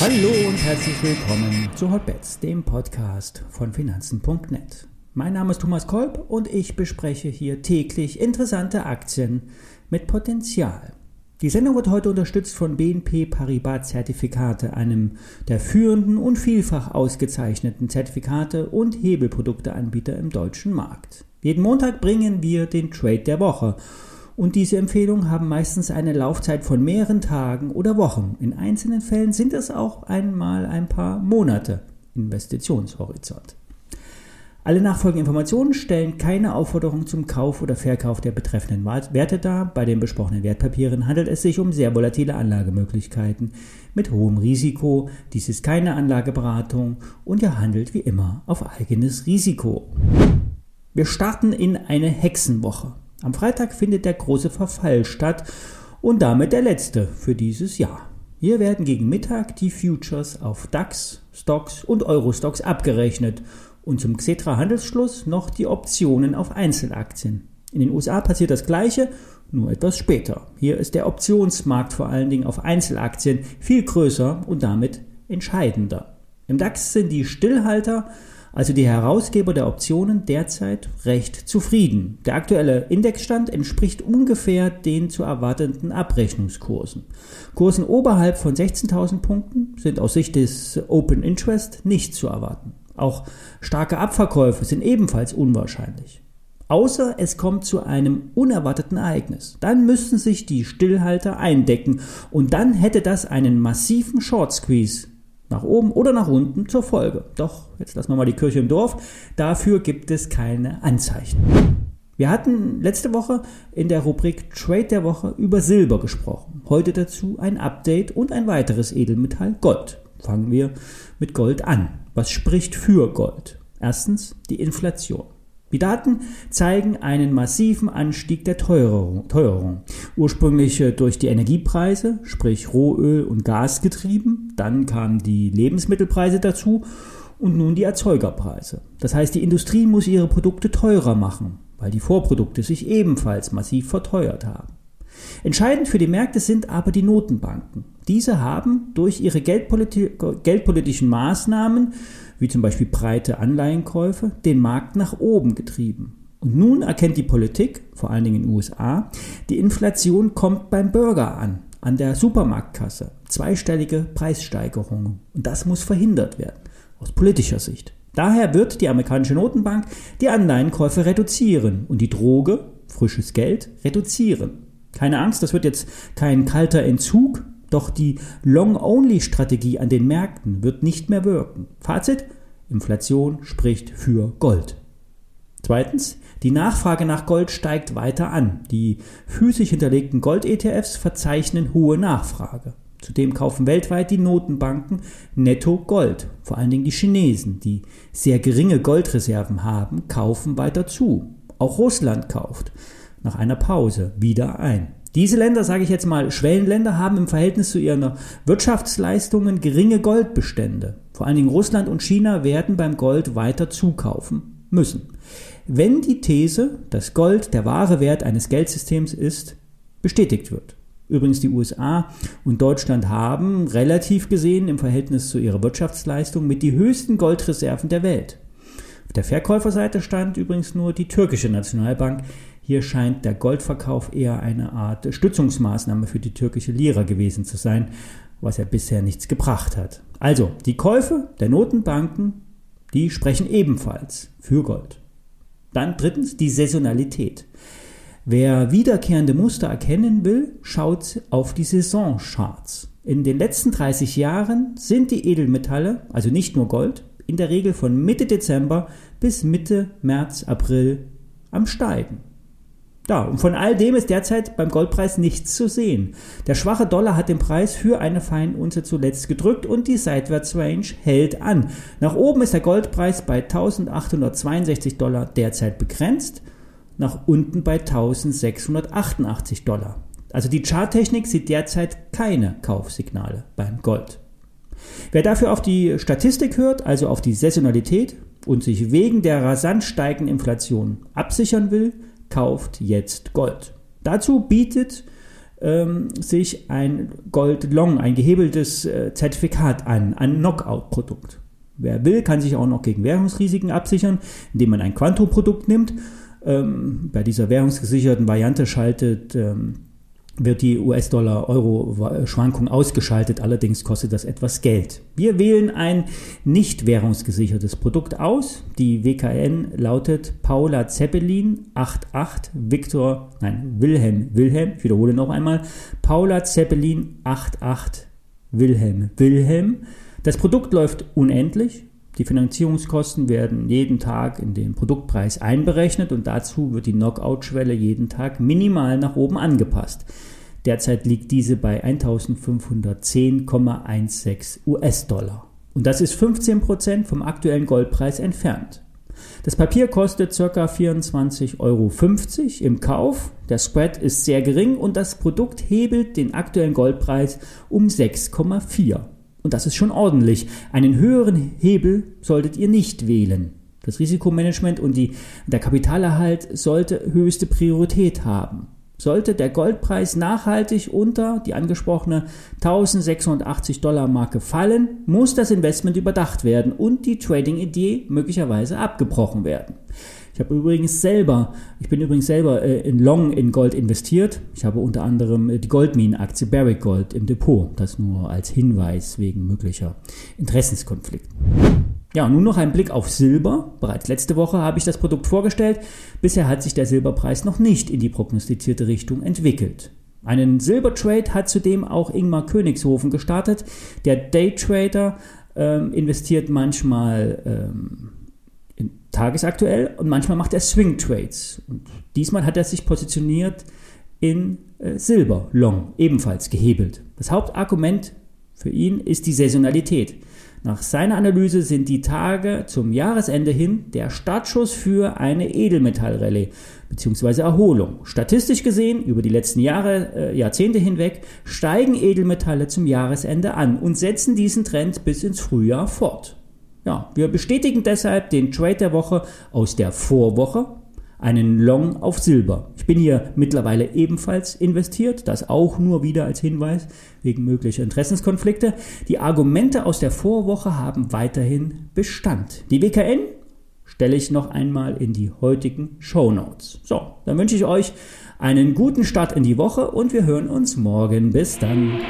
Hallo und herzlich willkommen zu Hotbets, dem Podcast von Finanzen.net. Mein Name ist Thomas Kolb und ich bespreche hier täglich interessante Aktien mit Potenzial. Die Sendung wird heute unterstützt von BNP Paribas Zertifikate, einem der führenden und vielfach ausgezeichneten Zertifikate und Hebelprodukteanbieter im deutschen Markt. Jeden Montag bringen wir den Trade der Woche und diese Empfehlungen haben meistens eine Laufzeit von mehreren Tagen oder Wochen. In einzelnen Fällen sind es auch einmal ein paar Monate Investitionshorizont. Alle nachfolgenden Informationen stellen keine Aufforderung zum Kauf oder Verkauf der betreffenden Werte dar. Bei den besprochenen Wertpapieren handelt es sich um sehr volatile Anlagemöglichkeiten mit hohem Risiko. Dies ist keine Anlageberatung und ihr handelt wie immer auf eigenes Risiko. Wir starten in eine Hexenwoche. Am Freitag findet der große Verfall statt und damit der letzte für dieses Jahr. Hier werden gegen Mittag die Futures auf DAX, Stocks und Eurostocks abgerechnet und zum Xetra Handelsschluss noch die Optionen auf Einzelaktien. In den USA passiert das gleiche, nur etwas später. Hier ist der Optionsmarkt vor allen Dingen auf Einzelaktien viel größer und damit entscheidender. Im DAX sind die Stillhalter also die Herausgeber der Optionen, derzeit recht zufrieden. Der aktuelle Indexstand entspricht ungefähr den zu erwartenden Abrechnungskursen. Kursen oberhalb von 16.000 Punkten sind aus Sicht des Open Interest nicht zu erwarten. Auch starke Abverkäufe sind ebenfalls unwahrscheinlich. Außer es kommt zu einem unerwarteten Ereignis. Dann müssten sich die Stillhalter eindecken und dann hätte das einen massiven Short Squeeze nach oben oder nach unten zur Folge. Doch, jetzt lassen wir mal die Kirche im Dorf. Dafür gibt es keine Anzeichen. Wir hatten letzte Woche in der Rubrik Trade der Woche über Silber gesprochen. Heute dazu ein Update und ein weiteres Edelmetall Gold. Fangen wir mit Gold an. Was spricht für Gold? Erstens die Inflation. Die Daten zeigen einen massiven Anstieg der Teuerung. Ursprünglich äh, durch die Energiepreise, sprich Rohöl und Gas getrieben, dann kamen die Lebensmittelpreise dazu und nun die Erzeugerpreise. Das heißt, die Industrie muss ihre Produkte teurer machen, weil die Vorprodukte sich ebenfalls massiv verteuert haben. Entscheidend für die Märkte sind aber die Notenbanken. Diese haben durch ihre geldpoliti geldpolitischen Maßnahmen wie zum Beispiel breite Anleihenkäufe, den Markt nach oben getrieben. Und nun erkennt die Politik, vor allen Dingen in den USA, die Inflation kommt beim Bürger an, an der Supermarktkasse. Zweistellige Preissteigerungen. Und das muss verhindert werden, aus politischer Sicht. Daher wird die amerikanische Notenbank die Anleihenkäufe reduzieren und die Droge, frisches Geld, reduzieren. Keine Angst, das wird jetzt kein kalter Entzug, doch die Long-Only-Strategie an den Märkten wird nicht mehr wirken. Fazit, Inflation spricht für Gold. Zweitens, die Nachfrage nach Gold steigt weiter an. Die physisch hinterlegten Gold-ETFs verzeichnen hohe Nachfrage. Zudem kaufen weltweit die Notenbanken netto Gold. Vor allen Dingen die Chinesen, die sehr geringe Goldreserven haben, kaufen weiter zu. Auch Russland kauft nach einer Pause wieder ein. Diese Länder, sage ich jetzt mal, Schwellenländer, haben im Verhältnis zu ihren Wirtschaftsleistungen geringe Goldbestände. Vor allen Dingen Russland und China werden beim Gold weiter zukaufen müssen. Wenn die These, dass Gold der wahre Wert eines Geldsystems ist, bestätigt wird. Übrigens die USA und Deutschland haben relativ gesehen im Verhältnis zu ihrer Wirtschaftsleistung mit die höchsten Goldreserven der Welt. Auf der Verkäuferseite stand übrigens nur die türkische Nationalbank, hier scheint der Goldverkauf eher eine Art Stützungsmaßnahme für die türkische Lira gewesen zu sein, was ja bisher nichts gebracht hat. Also, die Käufe der Notenbanken, die sprechen ebenfalls für Gold. Dann drittens die Saisonalität. Wer wiederkehrende Muster erkennen will, schaut auf die Saisoncharts. In den letzten 30 Jahren sind die Edelmetalle, also nicht nur Gold, in der Regel von Mitte Dezember bis Mitte März, April am Steigen. Ja, und von all dem ist derzeit beim Goldpreis nichts zu sehen. Der schwache Dollar hat den Preis für eine Feinunze zuletzt gedrückt und die Seitwärtsrange hält an. Nach oben ist der Goldpreis bei 1862 Dollar derzeit begrenzt, nach unten bei 1688 Dollar. Also die Charttechnik sieht derzeit keine Kaufsignale beim Gold. Wer dafür auf die Statistik hört, also auf die Saisonalität und sich wegen der rasant steigenden Inflation absichern will, kauft jetzt Gold. Dazu bietet ähm, sich ein Gold Long, ein gehebeltes äh, Zertifikat an, ein Knockout-Produkt. Wer will, kann sich auch noch gegen Währungsrisiken absichern, indem man ein Quanto-Produkt nimmt. Ähm, bei dieser währungsgesicherten Variante schaltet ähm, wird die US-Dollar-Euro-Schwankung ausgeschaltet, allerdings kostet das etwas Geld. Wir wählen ein nicht währungsgesichertes Produkt aus. Die WKN lautet Paula Zeppelin 88 Victor, nein, Wilhelm, Wilhelm, ich wiederhole noch einmal, Paula Zeppelin 88 Wilhelm, Wilhelm. Das Produkt läuft unendlich, die Finanzierungskosten werden jeden Tag in den Produktpreis einberechnet und dazu wird die Knockout-Schwelle jeden Tag minimal nach oben angepasst. Derzeit liegt diese bei 1510,16 US-Dollar. Und das ist 15% vom aktuellen Goldpreis entfernt. Das Papier kostet ca. 24,50 Euro im Kauf. Der Spread ist sehr gering und das Produkt hebelt den aktuellen Goldpreis um 6,4. Und das ist schon ordentlich. Einen höheren Hebel solltet ihr nicht wählen. Das Risikomanagement und die, der Kapitalerhalt sollte höchste Priorität haben. Sollte der Goldpreis nachhaltig unter die angesprochene 1680 Dollar Marke fallen, muss das Investment überdacht werden und die Trading-Idee möglicherweise abgebrochen werden. Ich habe übrigens selber, ich bin übrigens selber äh, in Long in Gold investiert. Ich habe unter anderem äh, die Goldminen-Aktie Barrick Gold im Depot. Das nur als Hinweis wegen möglicher Interessenskonflikte. Ja, nun noch ein Blick auf Silber. Bereits letzte Woche habe ich das Produkt vorgestellt. Bisher hat sich der Silberpreis noch nicht in die prognostizierte Richtung entwickelt. Einen Silbertrade hat zudem auch Ingmar Königshofen gestartet. Der Daytrader ähm, investiert manchmal ähm, tagesaktuell und manchmal macht er Swing Trades. Und diesmal hat er sich positioniert in äh, Silber, Long, ebenfalls gehebelt. Das Hauptargument für ihn ist die Saisonalität. Nach seiner Analyse sind die Tage zum Jahresende hin der Startschuss für eine Edelmetallrallye bzw. Erholung. Statistisch gesehen, über die letzten Jahre, äh, Jahrzehnte hinweg, steigen Edelmetalle zum Jahresende an und setzen diesen Trend bis ins Frühjahr fort. Ja, wir bestätigen deshalb den Trade der Woche aus der Vorwoche, einen Long auf Silber. Ich bin hier mittlerweile ebenfalls investiert, das auch nur wieder als Hinweis wegen möglicher Interessenskonflikte. Die Argumente aus der Vorwoche haben weiterhin Bestand. Die WKN stelle ich noch einmal in die heutigen Show Notes. So, dann wünsche ich euch einen guten Start in die Woche und wir hören uns morgen. Bis dann.